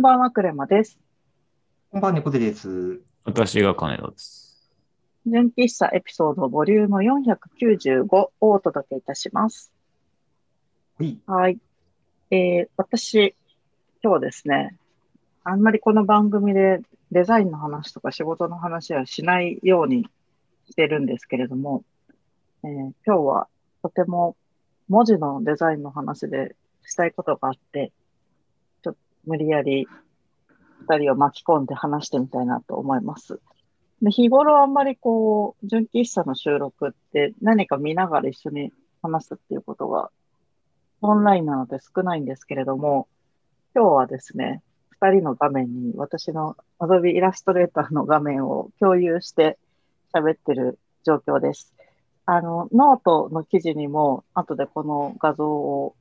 こんばんは、クレマです。こんばんは、猫背です。私が金田です。純喫茶エピソードボリューム495をお届けいたします。はい。はい。えー、私、今日ですね、あんまりこの番組でデザインの話とか仕事の話はしないようにしてるんですけれども、えー今日はとても文字のデザインの話でしたいことがあって、無理やり二人を巻き込んで話してみたいなと思います。で日頃あんまりこう、純喫茶の収録って何か見ながら一緒に話すっていうことがオンラインなので少ないんですけれども、今日はですね、二人の画面に私の Adobe イラストレーターの画面を共有して喋ってる状況です。あの、ノートの記事にも後でこの画像を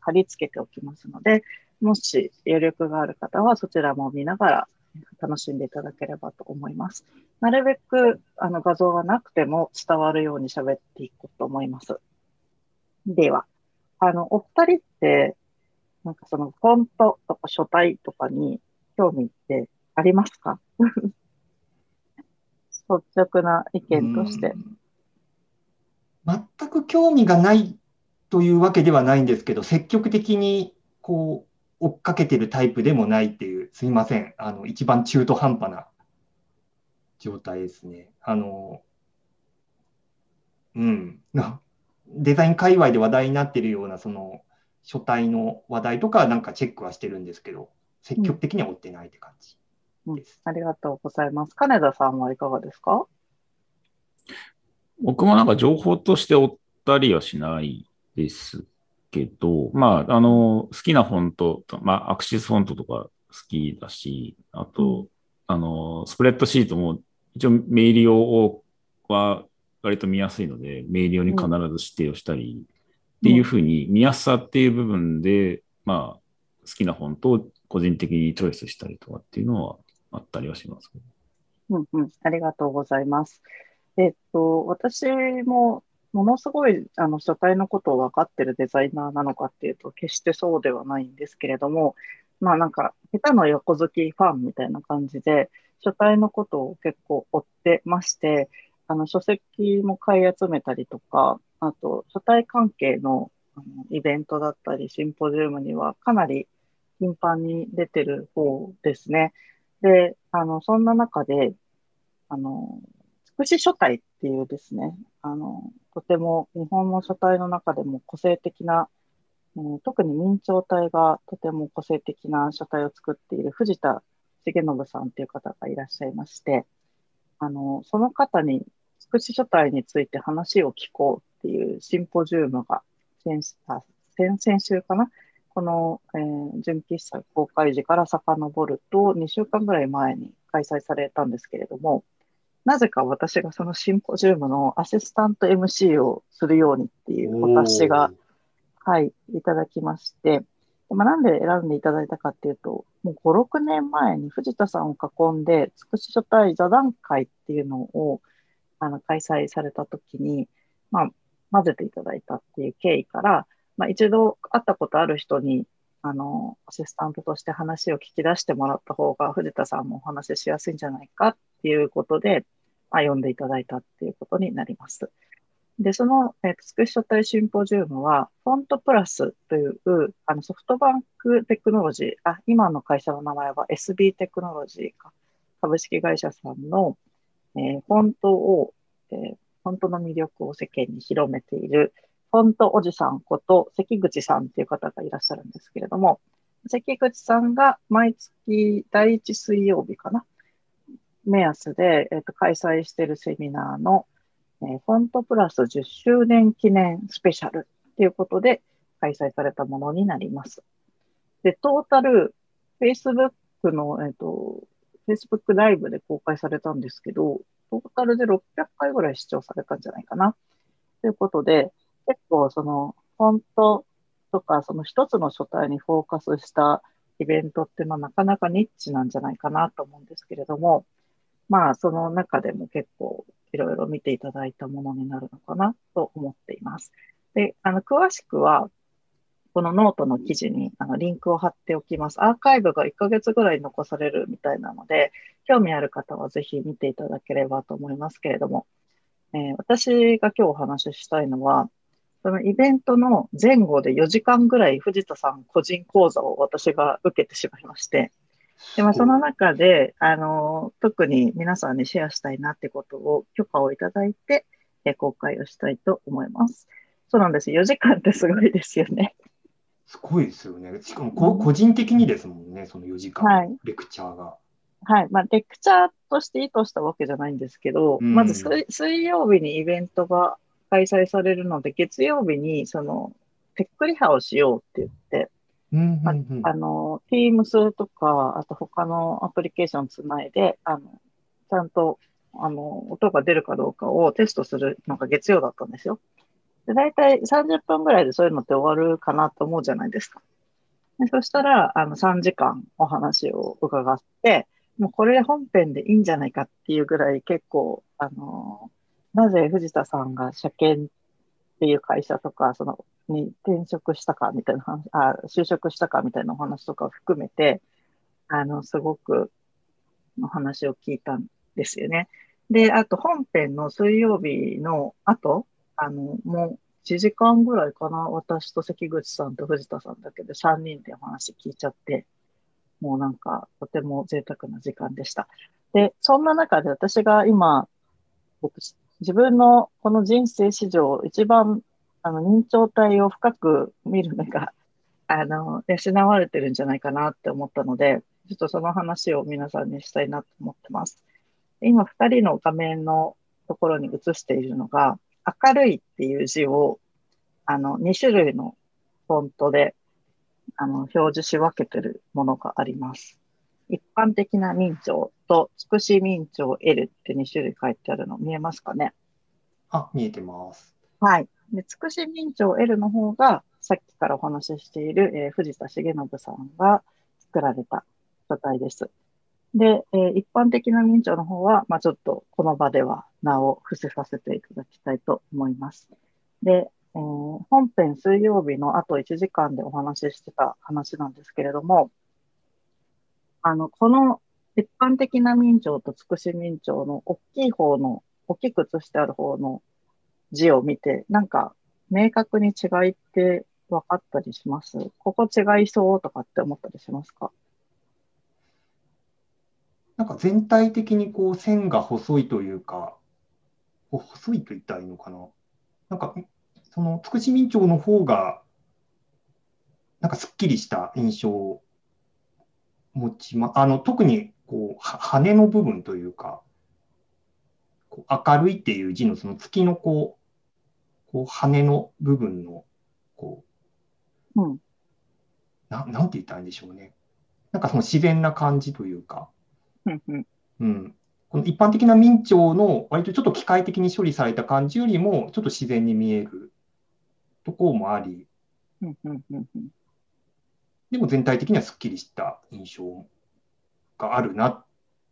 貼り付けておきますので、もし余力がある方はそちらも見ながら楽しんでいただければと思います。なるべくあの画像がなくても伝わるように喋っていこうと思います。では、あの、お二人って、なんかそのフォントとか書体とかに興味ってありますか？率直な意見として。全く興味がないというわけではないんですけど、積極的にこう追っかけてるタイプでもないっていう、すいません。あの、一番中途半端な状態ですね。あの、うん。な デザイン界隈で話題になってるような、その、書体の話題とかはなんかチェックはしてるんですけど、積極的には追ってないって感じうんです。ありがとうございます。金田さんはいかがですか？僕もなんか情報として追ったりはしないですけど、まあ、あの、好きなフォントと、まあ、アクシスフォントとか好きだし、あと、あの、スプレッドシートも一応メール用は割と見やすいので、メール用に必ず指定をしたり、っていうふうに見やすさっていう部分で、まあ、好きなフォントを個人的にチョイスしたりとかっていうのはあったりはします。うんうん、ありがとうございます。えっと、私もものすごいあの書体のことを分かってるデザイナーなのかっていうと、決してそうではないんですけれども、まあなんか、下手の横好きファンみたいな感じで、書体のことを結構追ってまして、あの書籍も買い集めたりとか、あと書体関係のあのイベントだったり、シンポジウムにはかなり頻繁に出てる方ですね。で、あの、そんな中で、あの、つくし書体っていうですね、あの、とても日本の書体の中でも個性的な、えー特に明朝体がとても個性的な書体を作っている藤田重信さんっていう方がいらっしゃいまして、あの、その方につくし書体について話を聞こうっていうシンポジウムが先あ先々週かなこの、えー純喫茶公開時から遡ると2週間ぐらい前に開催されたんですけれども、なぜか私がそのシンポジウムのアシスタント MC をするようにっていうお達しが、はい、いただきまして、まあ、なんで選んでいただいたかっていうと、もう5、6年前に藤田さんを囲んで、つくし書体座談会っていうのをあの開催されたときに、まあ、混ぜていただいたっていう経緯から、まあ、一度会ったことある人に、あの、アシスタントとして話を聞き出してもらった方が、藤田さんもお話ししやすいんじゃないかっていうことで、まあ、呼んでいただいたっていうことになります。で、その、えー、つくし書体シンポジウムは、フォントプラスという、あの、ソフトバンクテクノロジー、あ、今の会社の名前は SB テクノロジーか、株式会社さんの、えーフォントを、えーフォントの魅力を世間に広めている、フォントおじさんこと関口さんっていう方がいらっしゃるんですけれども、関口さんが毎月第一水曜日かな、目安で、えーと開催しているセミナーの、えーフォントプラス10周年記念スペシャルということで開催されたものになります。で、トータル、Facebook の、えっ、と、Facebook ライブで公開されたんですけど、トータルで600回ぐらい視聴されたんじゃないかな。ということで、結構その、フォントとか、その一つの書体にフォーカスしたイベントっていうのはなかなかニッチなんじゃないかなと思うんですけれども、まあ、その中でも結構いろいろ見ていただいたものになるのかなと思っています。で、あの、詳しくは、このノートの記事にあのリンクを貼っておきます。アーカイブが1ヶ月ぐらい残されるみたいなので、興味ある方はぜひ見ていただければと思いますけれども、えー、私が今日お話ししたいのは、そのイベントの前後で4時間ぐらい藤田さん個人講座を私が受けてしまいまして、でまあ、その中で、あの、特に皆さんにシェアしたいなってことを許可をいただいて、え公開をしたいと思います。そうなんです。4時間ってすごいですよね。すごいですよね。しかもこ、個人的にですもんね、その4時間、はい、レクチャーが。はい。まあ、レクチャーとして意図したわけじゃないんですけど、うん、まず水曜日にイベントが開催されるので、月曜日に、その、テックリハをしようって言って、うんうんうん、あの、Teams とか、あと他のアプリケーションつないで、あの、ちゃんと、あの、音が出るかどうかをテストするのが月曜だったんですよ。で、大体30分ぐらいでそういうのって終わるかなと思うじゃないですか。でそしたら、あの、3時間お話を伺って、もうこれ本編でいいんじゃないかっていうぐらい結構、あの、なぜ藤田さんが車検っていう会社とか、その、に転職したかみたいな話、あ、就職したかみたいなお話とかを含めて、あの、すごくお話を聞いたんですよね。で、あと本編の水曜日の後、あの、もう1時間ぐらいかな、私と関口さんと藤田さんだけで3人でお話聞いちゃって、もうなんかとても贅沢な時間でした。で、そんな中で私が今、僕、自分のこの人生史上一番あの認知体を深く見る目が あの養われてるんじゃないかなって思ったので、ちょっとその話を皆さんにしたいなと思ってます。今、2人の画面のところに映しているのが、明るいっていう字を、あの、2種類のフォントで、あの、表示し分けてるものがあります。一般的な明朝と、つくし明朝 L って2種類書いてあるの見えますかね？あ、見えてます。はい。で、つくし明朝 L の方が、さっきからお話ししている、えー、藤田重信さんが作られた書体です。で、えー、一般的な明朝の方は、まあ、ちょっとこの場では名を伏せさせていただきたいと思います。で、えー、本編水曜日のあと1時間でお話ししてた話なんですけれども、あの、この一般的な明朝とつくし明朝の大きい方の、大きく写してある方の字を見て、なんか明確に違いって分かったりします？ここ違いそうとかって思ったりしますか？なんか全体的にこう線が細いというか、細いと言ったらいいのかな？なんか、その、つくし民町の方が、なんかすっきりした印象を持ちま、あの、特に、こう、羽の部分というか、こう明るいっていう字のその月のこう、こう羽の部分の、こう、うん、ななんて言ったらいいんでしょうね。なんかその自然な感じというか、うん、この一般的な明朝の割とちょっと機械的に処理された感じよりもちょっと自然に見えるところもあり、でも全体的にはすっきりした印象があるな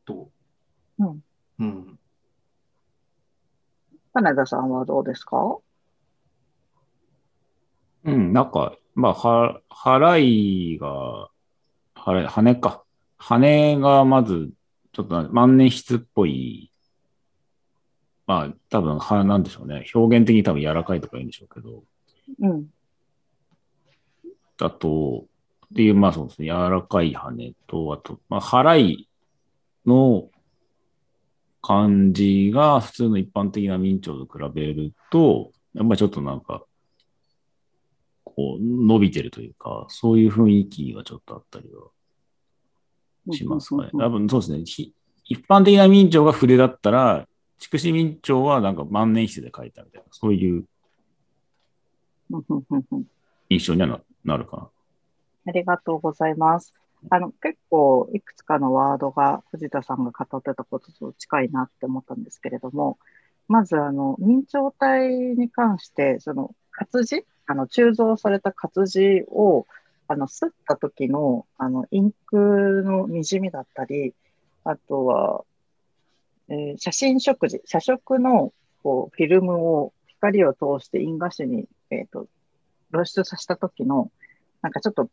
と。うん。うん。金田さんはどうですか？うん、なんか、まあ、は、払いが、払い、羽か。羽がまずちょっと万年筆っぽい、まあ、多分、は、なんでしょうね。表現的に多分柔らかいとか言うんでしょうけど。うん。だと、っていう、まあそうですね。柔らかい羽と、あと、まあ、払いの感じが普通の一般的な明朝と比べると、やっぱりちょっとなんか、こう、伸びてるというか、そういう雰囲気がちょっとあったりはしますかね。多分そうですね。一般的な明朝が筆だったら、筑紫明朝はなんか万年筆で書いたみたいな、そういう印象にはなるかな。ありがとうございます。あの、結構いくつかのワードが藤田さんが語ってたことと近いなって思ったんですけれども、まずあの、明朝体に関して、その活字、あの、鋳造された活字を、あの、吸った時の、あの、インクの滲みだったり、あとは、えー、写真食事、写食のこうフィルムを光を通して印画紙に、えーと、露出させた時のなんかちょっと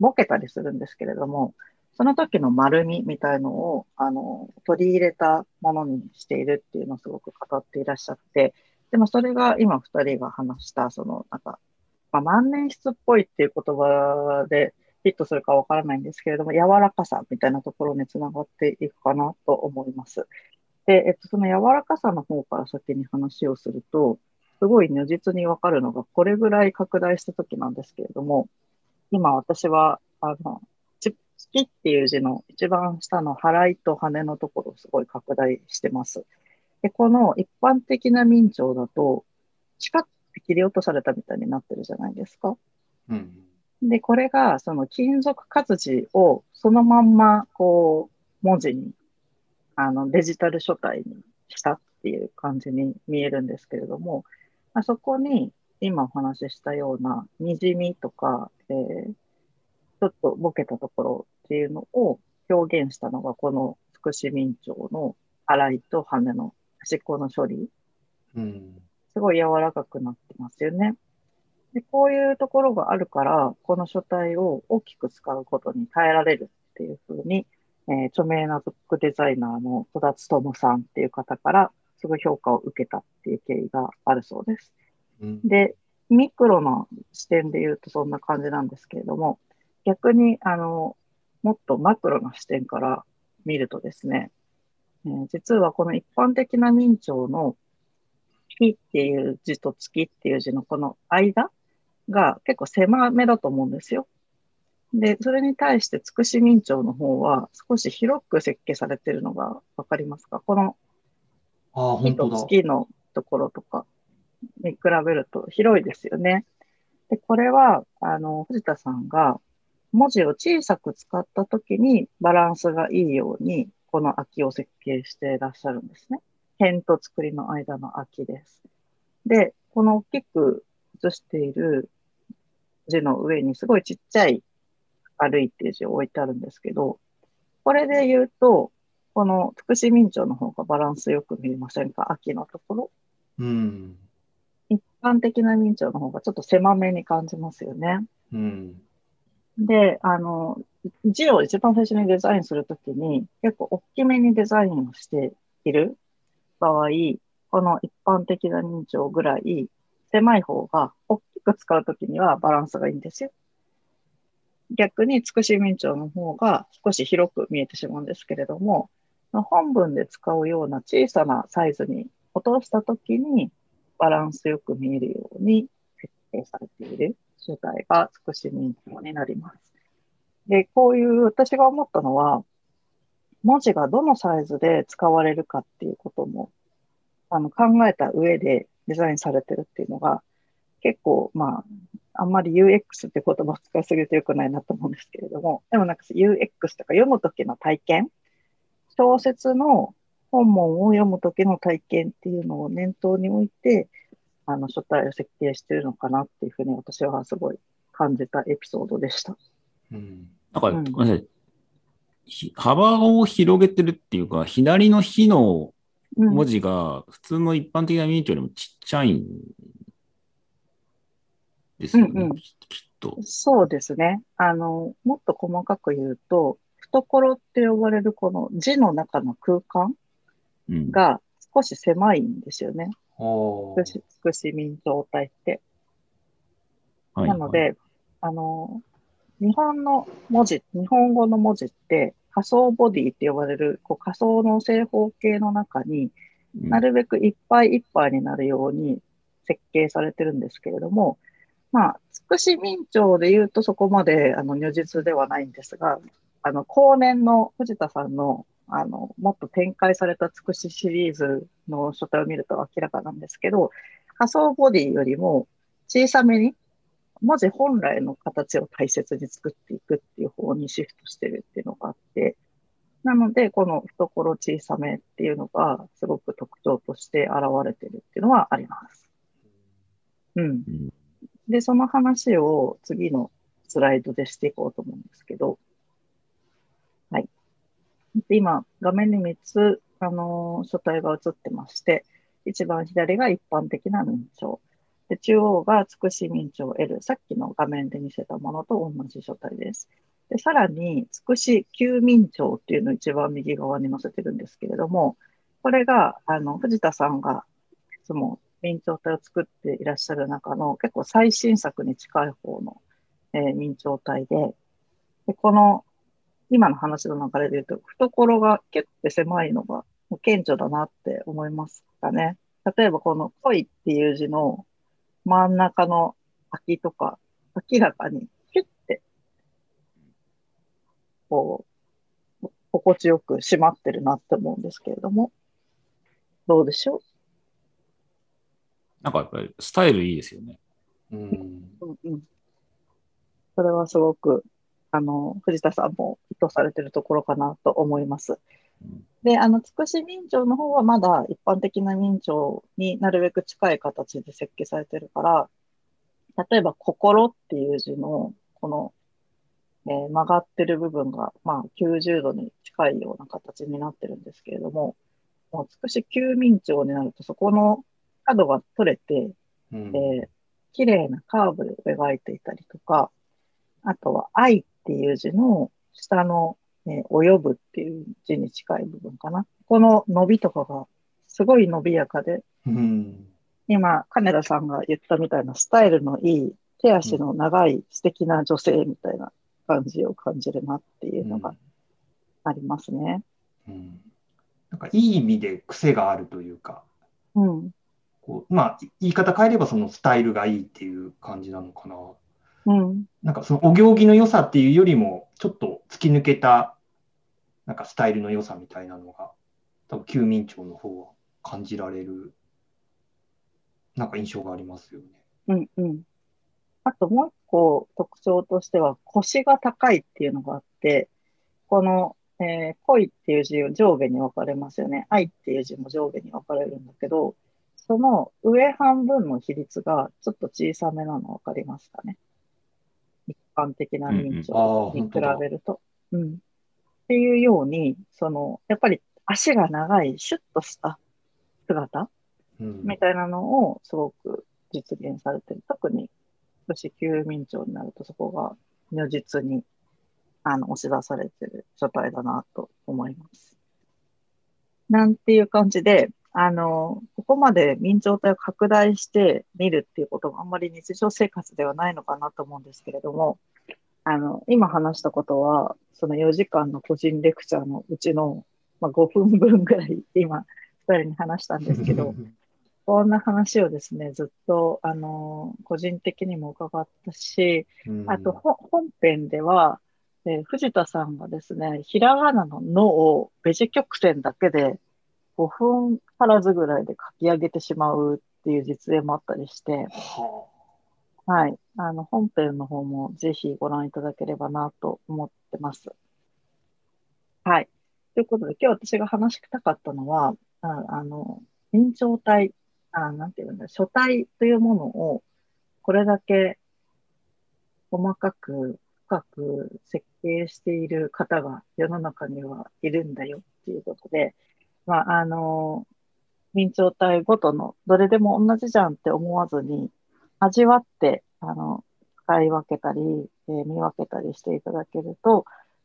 ボケたりするんですけれども、その時の丸みみたいのを、あの、取り入れたものにしているっていうのをすごく語っていらっしゃって、でもそれが今二人が話した、その、なんか、まあ、万年筆っぽいっていう言葉でヒットするかわからないんですけれども、柔らかさみたいなところにつながっていくかなと思います。で、えっと、その柔らかさの方から先に話をすると、すごい如実にわかるのが、これぐらい拡大した時なんですけれども、今私は、あの、月っていう字の一番下の払いと羽のところをすごい拡大してます。で、この一般的な明朝だと、チカッて切り落とされたみたいになってるじゃないですか。うん、で、これが、その金属活字をそのまんま、こう、文字に、あの、デジタル書体にしたっていう感じに見えるんですけれども、あそこに、今お話ししたような、にじみとか、えー、ちょっとボケたところっていうのを表現したのが、この福祉民庁の洗いと羽の端っこの処理。うん、すごい柔らかくなってますよね。で、こういうところがあるから、この書体を大きく使うことに耐えられるっていうふうに、えー、著名なブックデザイナーの戸田勉さんっていう方から、すごい評価を受けたっていう経緯があるそうです。うん、で、ミクロな視点で言うとそんな感じなんですけれども、逆に、あの、もっとマクロな視点から見るとですね、えー、実はこの一般的な明朝の日っていう字と月っていう字のこの間が結構狭めだと思うんですよ。で、それに対してつくし民庁の方は少し広く設計されてるのがわかりますか？この月のところとかに比べると広いですよね。で、これは、あの、藤田さんが文字を小さく使った時にバランスがいいように、この空きを設計していらっしゃるんですね。辺と作りの間の空きです。で、この大きく写している字の上にすごいちっちゃい歩いて字を置いてあるんですけど、これで言うと、この福祉民庁の方がバランスよく見えませんか？秋のところ。うん。一般的な民庁の方がちょっと狭めに感じますよね。うん。で、あの、字を一番最初にデザインするときに結構大きめにデザインをしている場合、この一般的な認証ぐらい狭い方が大きく使うときにはバランスがいいんですよ。逆につくし民調の方が少し広く見えてしまうんですけれども、本文で使うような小さなサイズに落としたときにバランスよく見えるように設計されている書体がつくし民調になります。で、こういう私が思ったのは、文字がどのサイズで使われるかっていうこともあの考えた上でデザインされてるっていうのが結構まああんまり UX って言葉を使いすぎると良くないなと思うんですけれども、でもなんか UX とか読むときの体験、小説の本文を読むときの体験っていうのを念頭に置いて、あの書体を設計してるのかなっていうふうに私はすごい感じたエピソードでした。うん、なんか、ごめんなさい。幅を広げてるっていうか、左の日の文字が普通の一般的なミニチュアよりもちっちゃいんですよね、うんうん、きっと。そうですね。あの、もっと細かく言うと、懐って呼ばれるこの字の中の空間が少し狭いんですよね。うん、福祉民状態って。はい、なので、あの、日本の文字、日本語の文字って、仮想ボディって呼ばれるこう仮想の正方形の中になるべくいっぱいいっぱいになるように設計されてるんですけれども、まあ、つくし民調で言うとそこまであの如実ではないんですが、あの、後年の藤田さんのあの、もっと展開されたつくしシリーズの書体を見ると明らかなんですけど、仮想ボディよりも小さめに文字本来の形を大切に作っていくっていう方にシフトしてるっていうのがあって、なので、この懐小さめっていうのがすごく特徴として現れてるっていうのはあります。うん。で、その話を次のスライドでしていこうと思うんですけど、今、画面に3つ、あのー、書体が映ってまして、一番左が一般的な認証。で、中央がつくし明朝 L。さっきの画面で見せたものと同じ書体です。でさらに、つくし旧明朝っていうのを一番右側に載せてるんですけれども、これが、あの、藤田さんがいつも明朝体を作っていらっしゃる中の結構最新作に近い方の、えー、明朝体で、でこの今の話の流れで言うと、懐が結構狭いのが顕著だなって思いますかね。例えばこの恋っていう字の真ん中の空きとか、明らかにキュッて、こう、心地よく締まってるなって思うんですけれども、どうでしょう？なんかやっぱりスタイルいいですよね。うん。うんうん。それはすごく、あの、藤田さんも意図されてるところかなと思います。で、あの、つくし明朝の方はまだ一般的な明朝になるべく近い形で設計されてるから、例えば、心っていう字の、この、えー、曲がってる部分が、まあ、90度に近いような形になってるんですけれども、もうつし旧明朝になると、そこの角が取れて、うん、えー、綺麗なカーブで描いていたりとか、あとは愛っていう字の下のえー、及ぶっていう字に近い部分かな。この伸びとかがすごい伸びやかで、うん、今、金田さんが言ったみたいなスタイルのいい、手足の長い素敵な女性みたいな感じを感じるなっていうのがありますね。うん、うん、なんかいい意味で癖があるというか、うん、こうまあ、言い方変えればそのスタイルがいいっていう感じなのかな。うん、なんかそのお行儀の良さっていうよりも、ちょっと突き抜けたなんかスタイルの良さみたいなのが、多分、旧民庁の方は感じられる、なんか印象がありますよね。うんうん。あともう一個特徴としては、腰が高いっていうのがあって、この、えー、恋っていう字を上下に分かれますよね。愛っていう字も上下に分かれるんだけど、その上半分の比率がちょっと小さめなの分かりますかね。一般的な認知に比べると。うん、うんっていうように、その、やっぱり足が長い、シュッとした姿、みたいなのをすごく実現されてる。特に、子宮民調になるとそこが如実にあの押し出されてる書体だなと思います。なんていう感じで、あの、ここまで明朝体を拡大して見るっていうことがあんまり日常生活ではないのかなと思うんですけれども、あの、今話したことは、その4時間の個人レクチャーのうちの、まあ、5分分ぐらい今、2人に話したんですけど、こんな話をですね、ずっと、あの、個人的にも伺ったし、あと、本編では、えー、藤田さんがですね、ひらがなののをベジ曲線だけで5分足らずぐらいで書き上げてしまうっていう実演もあったりして、ははい。あの、本編の方もぜひご覧いただければなと思ってます。はい。ということで、今日私が話したかったのは、ああの、延長体、あなんていうんだ、書体というものを、これだけ細かく、深く設計している方が世の中にはいるんだよっていうことで、まあ、あの、明朝体ごとのどれでも同じじゃんって思わずに、味わって、あの、使い分けたり、えー、見分けたりしていただけると、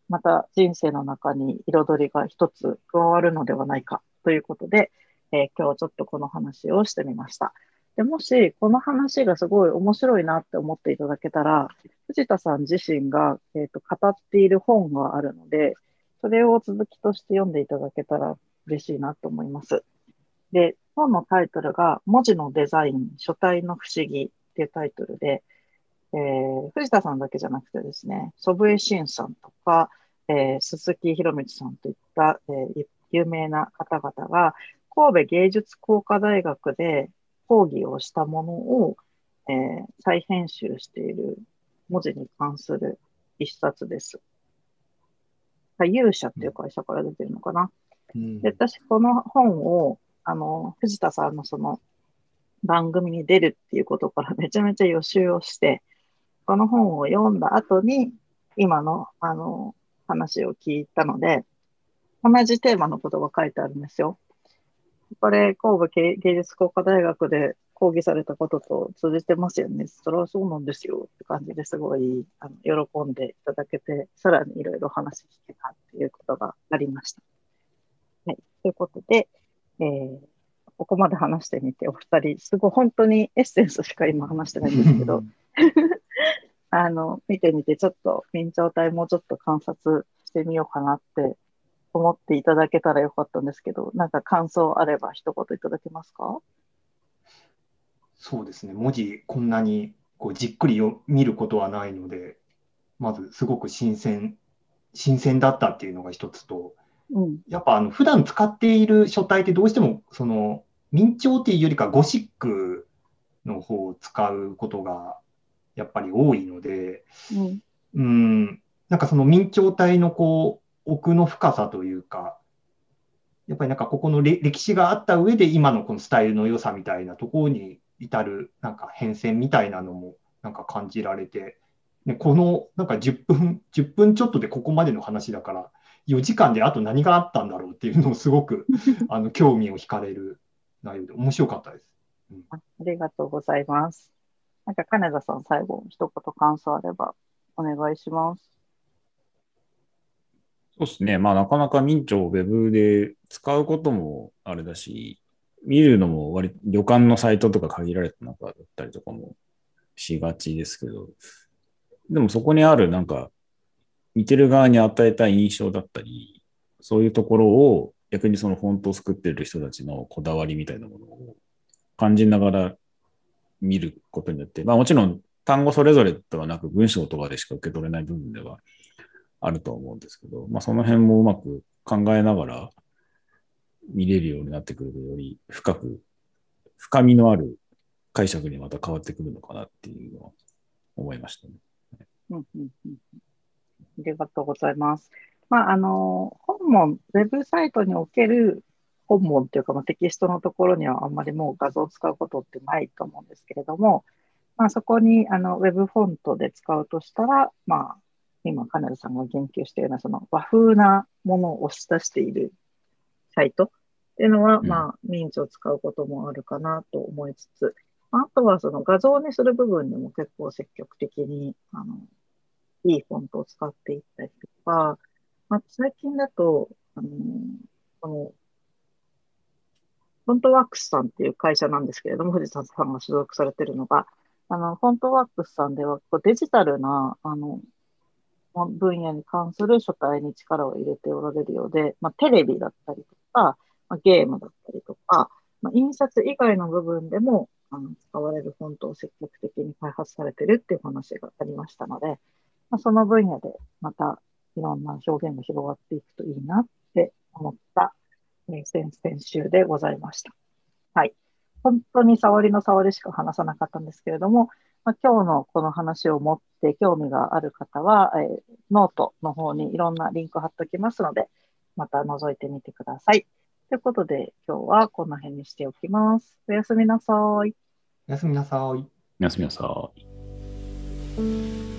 また人生の中に彩りが一つ加わるのではないかということで、えー、今日ちょっとこの話をしてみました。でもし、この話がすごい面白いなって思っていただけたら、藤田さん自身が、えーと、語っている本があるので、それを続きとして読んでいただけたら嬉しいなと思います。で、本のタイトルが、文字のデザイン、書体の不思議っていうタイトルで、えー、藤田さんだけじゃなくてですね、祖父江慎さんとか、えー、鈴木博光さんといった、えー、有名な方々が、神戸芸術工科大学で講義をしたものを、えー、再編集している文字に関する一冊です。勇者っていう会社から出てるのかな。うん、で私、この本を、あの、藤田さんのその番組に出るっていうことからめちゃめちゃ予習をして、この本を読んだ後に、今の、あの、話を聞いたので、同じテーマのことが書いてあるんですよ。これ、神戸芸術工科大学で講義されたことと通じてますよね。それはそうなんですよって感じですごいあの喜んでいただけて、さらにいろいろ話聞けたっていうことがありました。はい、ということで、えー、ここまで話してみて、お二人、すごい本当にエッセンスしか今話してないんですけど、あの、見てみて、ちょっと緊張体もうちょっと観察してみようかなって思っていただけたらよかったんですけど、なんか感想あれば一言いただけますか？そうですね、文字こんなにこうじっくりよ見ることはないので、まずすごく新鮮、新鮮だったっていうのが一つと、うん、やっぱあの普段使っている書体ってどうしてもその明朝っていうよりかゴシックの方を使うことがやっぱり多いので、うん、うん。なんかその明朝体のこう奥の深さというか、やっぱりなんかここの歴史があった上で今のこのスタイルの良さみたいなところに至るなんか変遷みたいなのもなんか感じられて、ね、このなんか10分、10分ちょっとでここまでの話だから、4時間であと何があったんだろうっていうのをすごく あの興味を惹かれる内容で面白かったです。うん、ありがとうございます。なんか金田さん、最後、一言感想あればお願いします。そうですね。まあ、なかなか民調をウェブで使うこともあれだし、見るのも割旅館のサイトとか限られた中だったりとかもしがちですけど、でもそこにあるなんか、見てる側に与えた印象だったり、そういうところを逆にそのフォントを作ってる人たちのこだわりみたいなものを感じながら見ることによって、まあもちろん単語それぞれではなく文章とかでしか受け取れない部分ではあると思うんですけど、まあその辺もうまく考えながら見れるようになってくるとより深く、深みのある解釈にまた変わってくるのかなっていうのは思いましたね。うんうんうん、ありがとうございます。まあ、あの、本文、ウェブサイトにおける本文というか、まあ、テキストのところにはあんまりもう画像を使うことってないと思うんですけれども、まあ、そこにあのウェブフォントで使うとしたら、まあ、今、カネルさんが言及しているような、その和風なものを押し出しているサイトっていうのは、まあ、ミンツを使うこともあるかなと思いつつ、あとはその画像にする部分でも結構積極的に、あの、いいフォントを使っていったりとか、まあ、最近だと、あの、この、フォントワークスさんっていう会社なんですけれども、藤田さんが所属されてるのが、あの、フォントワークスさんでは、デジタルな、あの、分野に関する書体に力を入れておられるようで、まあ、テレビだったりとか、まあ、ゲームだったりとか、まあ、印刷以外の部分でもあの使われるフォントを積極的に開発されてるっていう話がありましたので、まあ、その分野でまたいろんな表現が広がっていくといいなって思った、えー、先々週でございました。はい。本当に触りの触りしか話さなかったんですけれども、まあ、今日のこの話を持って興味がある方は、えー、ノートの方にいろんなリンク貼っておきますので、また覗いてみてください。ということで、今日はこの辺にしておきます。おやすみなさい。おやすみなさい。おやすみなさい。